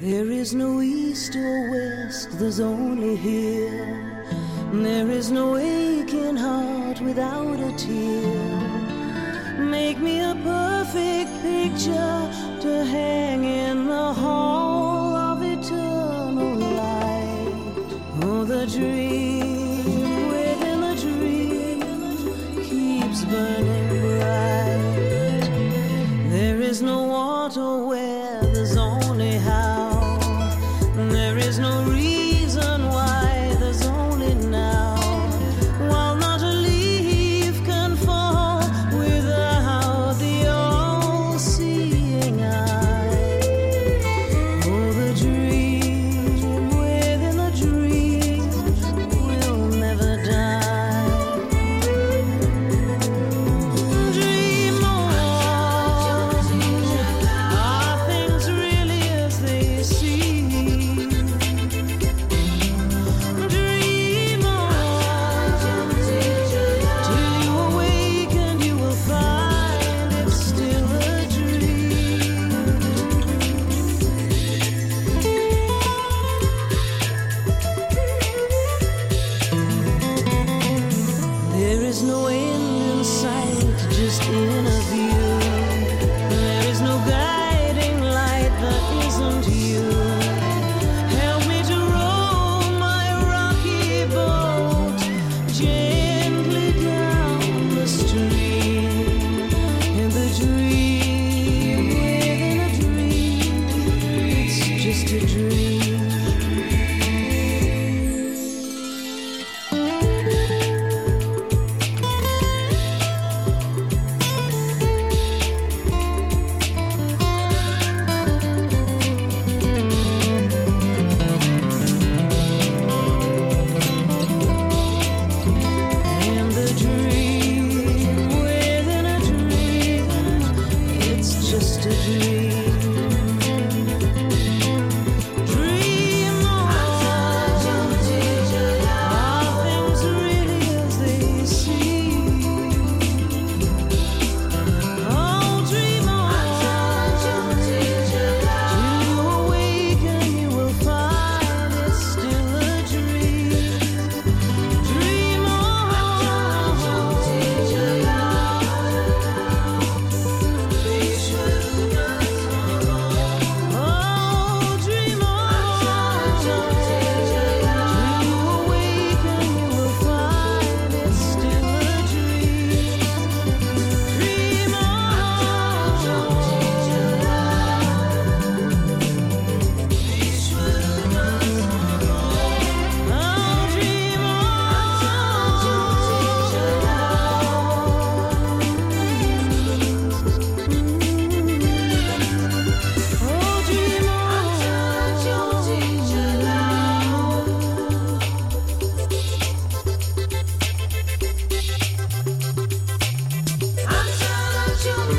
There is no east or west, there's only here. There is no aching heart without a tear. Make me a perfect picture to hang in the a dream within a dream keeps burning bright. There is no water where there's only. to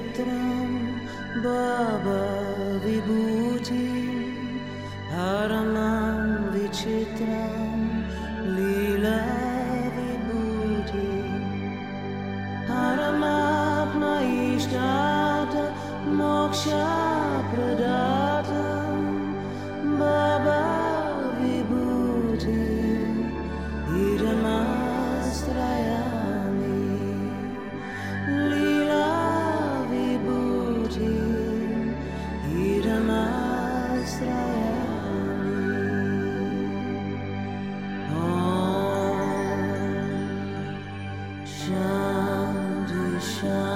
नेत्रं बाबा विभूतिं हरमां विचित्रम् shine.